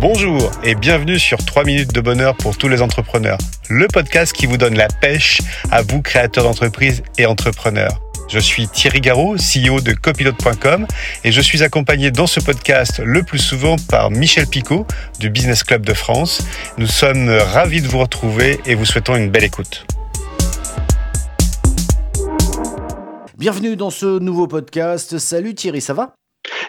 Bonjour et bienvenue sur 3 minutes de bonheur pour tous les entrepreneurs, le podcast qui vous donne la pêche à vous créateurs d'entreprise et entrepreneurs. Je suis Thierry Garot, CEO de copilote.com et je suis accompagné dans ce podcast le plus souvent par Michel Picot du Business Club de France. Nous sommes ravis de vous retrouver et vous souhaitons une belle écoute. Bienvenue dans ce nouveau podcast. Salut Thierry, ça va?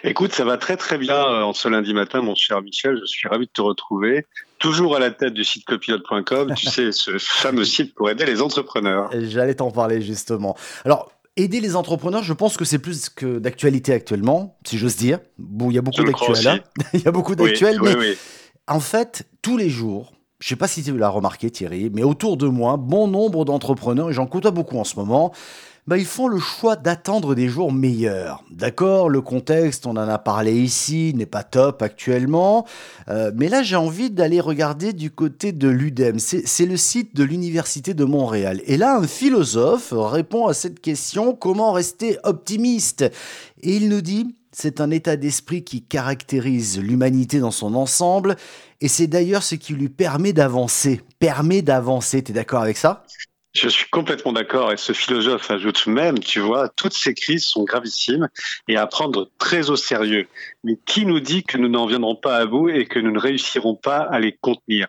Écoute, ça va très très bien euh, en ce lundi matin, mon cher Michel. Je suis ravi de te retrouver. Toujours à la tête du site copilote.com, tu sais, ce fameux site pour aider les entrepreneurs. J'allais t'en parler justement. Alors, aider les entrepreneurs, je pense que c'est plus que d'actualité actuellement, si j'ose dire. Bon, il y a beaucoup d'actuels. Hein. il y a beaucoup d'actuels, mais en fait, tous les jours, je sais pas si tu l'as remarqué Thierry, mais autour de moi, bon nombre d'entrepreneurs, et j'en côtoie beaucoup en ce moment, bah, ils font le choix d'attendre des jours meilleurs. D'accord, le contexte, on en a parlé ici, n'est pas top actuellement, euh, mais là j'ai envie d'aller regarder du côté de l'UDEM. C'est le site de l'Université de Montréal. Et là, un philosophe répond à cette question, comment rester optimiste? Et il nous dit, c'est un état d'esprit qui caractérise l'humanité dans son ensemble, et c'est d'ailleurs ce qui lui permet d'avancer. Permet d'avancer, tu es d'accord avec ça? Je suis complètement d'accord et ce philosophe ajoute même, tu vois, toutes ces crises sont gravissimes et à prendre très au sérieux. Mais qui nous dit que nous n'en viendrons pas à bout et que nous ne réussirons pas à les contenir?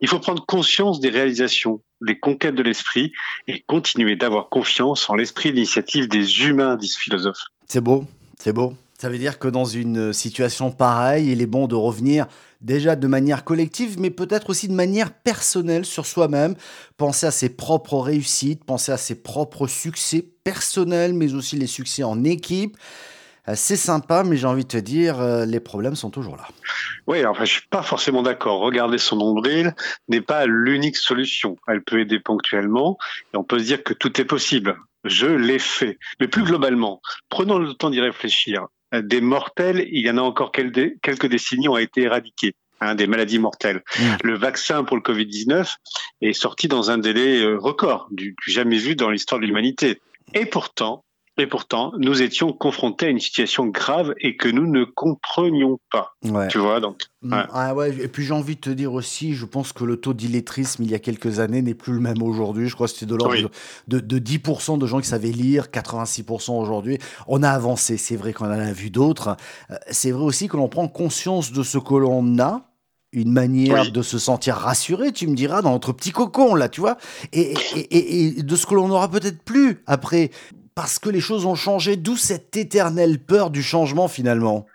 Il faut prendre conscience des réalisations, des conquêtes de l'esprit et continuer d'avoir confiance en l'esprit d'initiative des humains, dit ce philosophe. C'est beau, c'est beau. Ça veut dire que dans une situation pareille, il est bon de revenir déjà de manière collective, mais peut-être aussi de manière personnelle sur soi-même, penser à ses propres réussites, penser à ses propres succès personnels, mais aussi les succès en équipe. Euh, c'est sympa, mais j'ai envie de te dire, euh, les problèmes sont toujours là. Oui, enfin, je suis pas forcément d'accord. Regarder son nombril n'est pas l'unique solution. Elle peut aider ponctuellement, et on peut se dire que tout est possible. Je l'ai fait. Mais plus globalement, prenons le temps d'y réfléchir des mortels, il y en a encore quelques décennies, ont été éradiqués. Hein, des maladies mortelles. Mmh. Le vaccin pour le Covid-19 est sorti dans un délai euh, record, du jamais vu dans l'histoire de l'humanité. Et pourtant, et pourtant, nous étions confrontés à une situation grave et que nous ne comprenions pas. Tu vois, donc. Mm. Ah ouais, et puis j'ai envie de te dire aussi, je pense que le taux d'illettrisme il y a quelques années n'est plus le même aujourd'hui. Je crois que c'était de l'ordre de, de, 10% de gens qui savaient lire, 86% aujourd'hui. On a avancé, c'est vrai qu'on en a vu d'autres. Euh, c'est vrai aussi que l'on prend conscience de ce que l'on a, une manière de se sentir rassuré, tu me diras, dans notre petit cocon, là, tu vois, et, et, et de ce que l'on aura peut-être plus après parce que les choses ont changé, d'où cette éternelle peur du changement finalement.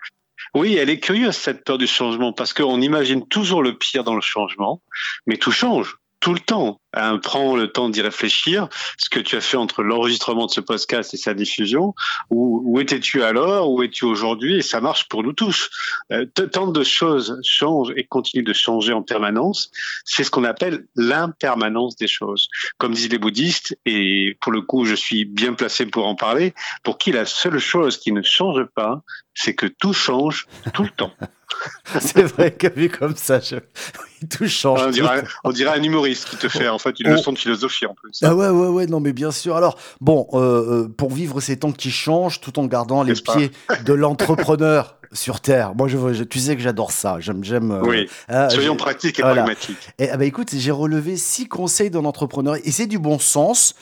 Oui, elle est curieuse cette peur du changement parce qu'on imagine toujours le pire dans le changement, mais tout change tout le temps. Hein, prends le temps d'y réfléchir. Ce que tu as fait entre l'enregistrement de ce podcast et sa diffusion, où, étais-tu alors, où es-tu aujourd'hui, et ça marche pour nous tous. Euh, tant de choses changent et continuent de changer en permanence. C'est ce qu'on appelle l'impermanence des choses. Comme disent les bouddhistes, et pour le coup, je suis bien placé pour en parler, pour qui la seule chose qui ne change pas, c'est que tout change tout le temps. c'est vrai que vu comme ça, je... tout change. On dirait, un humoriste qui te fait en fait une leçon de philosophie en plus. Ah ouais, ouais, ouais, non, mais bien sûr. Alors, bon, euh, euh, pour vivre ces temps qui changent tout en gardant les pieds de l'entrepreneur sur Terre. Moi, je, tu sais que j'adore ça. J'aime, j'aime. Euh, oui. Soyons pratiques et pragmatiques. Et ah bah, écoute, j'ai relevé six conseils d'un entrepreneur et c'est du bon sens.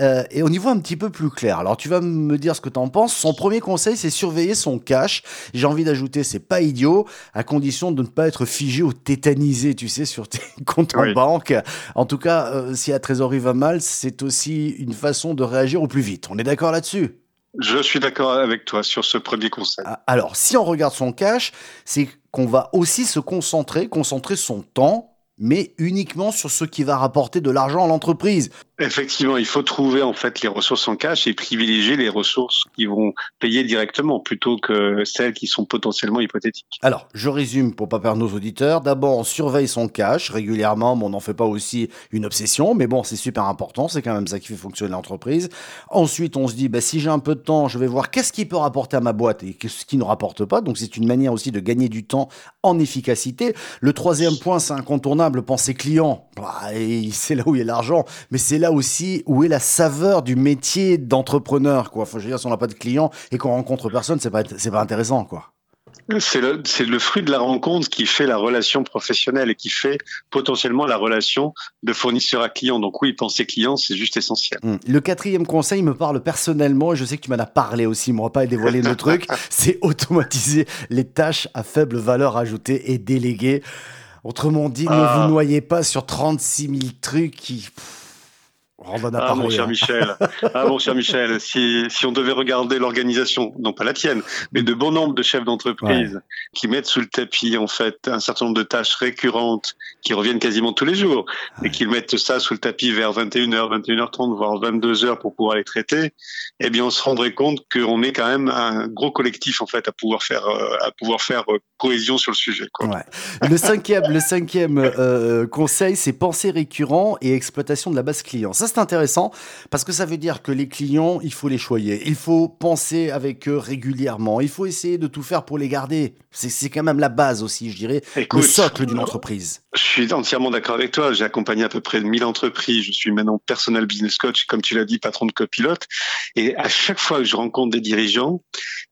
Euh, et on y voit un petit peu plus clair. Alors tu vas me dire ce que tu en penses. Son premier conseil, c'est surveiller son cash. J'ai envie d'ajouter, c'est pas idiot, à condition de ne pas être figé ou tétanisé, tu sais, sur tes comptes en banque. En tout cas, euh, si la trésorerie va mal, c'est aussi une façon de réagir au plus vite. On est d'accord là-dessus? Je suis d'accord avec toi sur ce premier conseil. Ah, alors, si on regarde son cash, c'est qu'on va aussi se concentrer, concentrer son temps, mais uniquement sur ce qui va rapporter de l'argent à l'entreprise. Effectivement, il faut trouver en fait les ressources en cash et privilégier les ressources qui vont payer directement plutôt que celles qui sont potentiellement hypothétiques. Alors, je résume pour pas perdre nos auditeurs. D'abord, on surveille son cash régulièrement, mais on n'en fait pas aussi une obsession. Mais bon, c'est super important, c'est quand même ça qui fait fonctionner l'entreprise. Ensuite, on se dit, bah, si j'ai un peu de temps, je vais voir qu'est-ce qui peut rapporter à ma boîte et ce qui ne rapporte pas. Donc, c'est une manière aussi de gagner du temps en efficacité. Le troisième point, c'est incontournable, penser client. Bah, c'est là où il y a l'argent, mais c'est là aussi où est la saveur du métier d'entrepreneur, quoi. Faut, je veux dire, si on n'a pas de clients et qu'on rencontre personne, c'est pas, c'est pas intéressant, quoi. C'est le, le, fruit de la rencontre qui fait la relation professionnelle et qui fait potentiellement la relation de fournisseur à client. Donc oui, penser client, c'est juste essentiel. Hum. Le quatrième conseil me parle personnellement et je sais que tu m'en as parlé aussi, moi pas dévoiler le truc, c'est automatiser les tâches à faible valeur ajoutée et déléguer. Autrement dit, ne vous ah. noyez pas sur 36 000 trucs qui ah, mon cher hein. Michel, ah, mon cher Michel, si, si on devait regarder l'organisation, non pas la tienne, mais de bon nombre de chefs d'entreprise qui mettent sous le tapis, en fait, un certain nombre de tâches récurrentes qui reviennent quasiment tous les jours et qu'ils mettent ça sous le tapis vers 21h, 21h30, voire 22h pour pouvoir les traiter, eh bien, on se rendrait compte qu'on est quand même un gros collectif, en fait, à pouvoir faire, euh, à pouvoir faire euh, cohésion sur le sujet. Quoi. Ouais. Le cinquième, le cinquième euh, conseil, c'est penser récurrent et exploitation de la base client. Ça, c'est intéressant parce que ça veut dire que les clients, il faut les choyer. Il faut penser avec eux régulièrement. Il faut essayer de tout faire pour les garder. C'est quand même la base aussi, je dirais, le socle d'une entreprise. Je suis entièrement d'accord avec toi. J'ai accompagné à peu près 1000 entreprises. Je suis maintenant personnel business coach, comme tu l'as dit, patron de copilote. Et à chaque fois que je rencontre des dirigeants,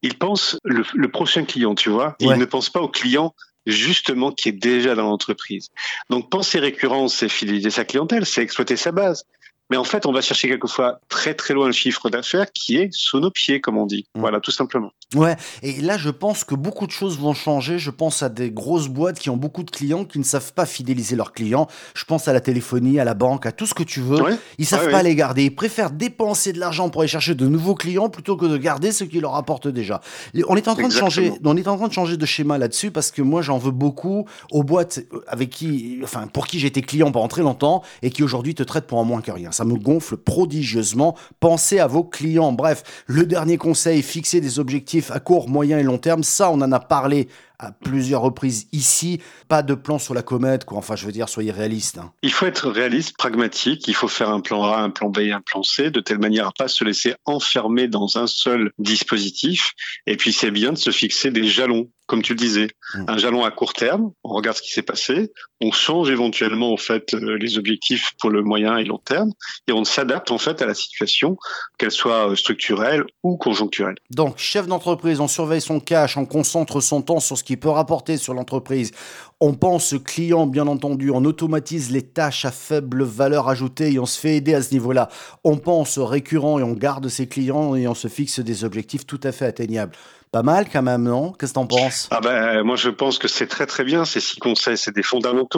ils pensent le, prochain client, tu vois. Ils ne pensent pas au client justement qui est déjà dans l'entreprise. Donc penser récurrence, c'est fidéliser sa clientèle, c'est exploiter sa base. Mais en fait, on va chercher quelquefois très très loin le chiffre d'affaires qui est sous nos pieds, comme on dit. Mm. Voilà, tout simplement. Ouais, et là, je pense que beaucoup de choses vont changer. Je pense à des grosses boîtes qui ont beaucoup de clients qui ne savent pas fidéliser leurs clients. Je pense à la téléphonie, à la banque, à tout ce que tu veux. Ils savent pas les garder. Ils préfèrent dépenser de l'argent pour aller chercher de nouveaux clients plutôt que de garder ce qui leur apporte déjà. On est en train de changer. On est en train de changer de schéma là-dessus parce que moi, j'en veux beaucoup aux boîtes avec qui, enfin, pour qui j'étais client pendant très longtemps et qui aujourd'hui te traitent pour un moins que rien ça me gonfle prodigieusement. Pensez à vos clients. Bref, le dernier conseil, fixer des objectifs à court, moyen et long terme. Ça, on en a parlé à plusieurs reprises ici. Pas de plan sur la comète, quoi. Enfin, je veux dire, soyez réaliste. Hein. Il faut être réaliste, pragmatique. Il faut faire un plan A, un plan B et un plan C, de telle manière à pas se laisser enfermer dans un seul dispositif. Et puis, c'est bien de se fixer des jalons comme tu le disais, mm. un jalon à court terme, on regarde ce qui s'est passé, on change éventuellement en fait euh, les objectifs pour le moyen et long terme et on s'adapte en fait à la situation, qu'elle soit euh, structurelle ou conjoncturelle. Donc, chef d'entreprise, on surveille son cash, on concentre son temps sur ce qui peut rapporter sur l'entreprise. On pense client, bien entendu, on automatise les tâches à faible valeur ajoutée et on se fait aider à ce niveau-là. On pense récurrent et on garde ses clients et on se fixe des objectifs tout à fait atteignables pas mal quand même, non? Qu'est-ce que t'en penses? Ah ben, moi je pense que c'est très très bien. Ces six conseils, c'est des fondamentaux,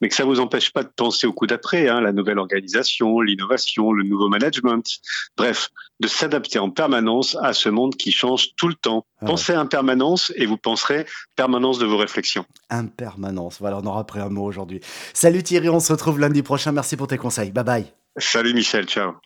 mais que ça vous empêche pas de penser au coup d'après, hein, la nouvelle organisation, l'innovation, le nouveau management. Bref, de s'adapter en permanence à ce monde qui change tout le temps. Ah Pensez en permanence et vous penserez permanence de vos réflexions. Impermanence. Voilà, on aura pris un mot aujourd'hui. Salut Thierry, on se retrouve lundi prochain. Merci pour tes conseils. Bye bye. Salut Michel, ciao.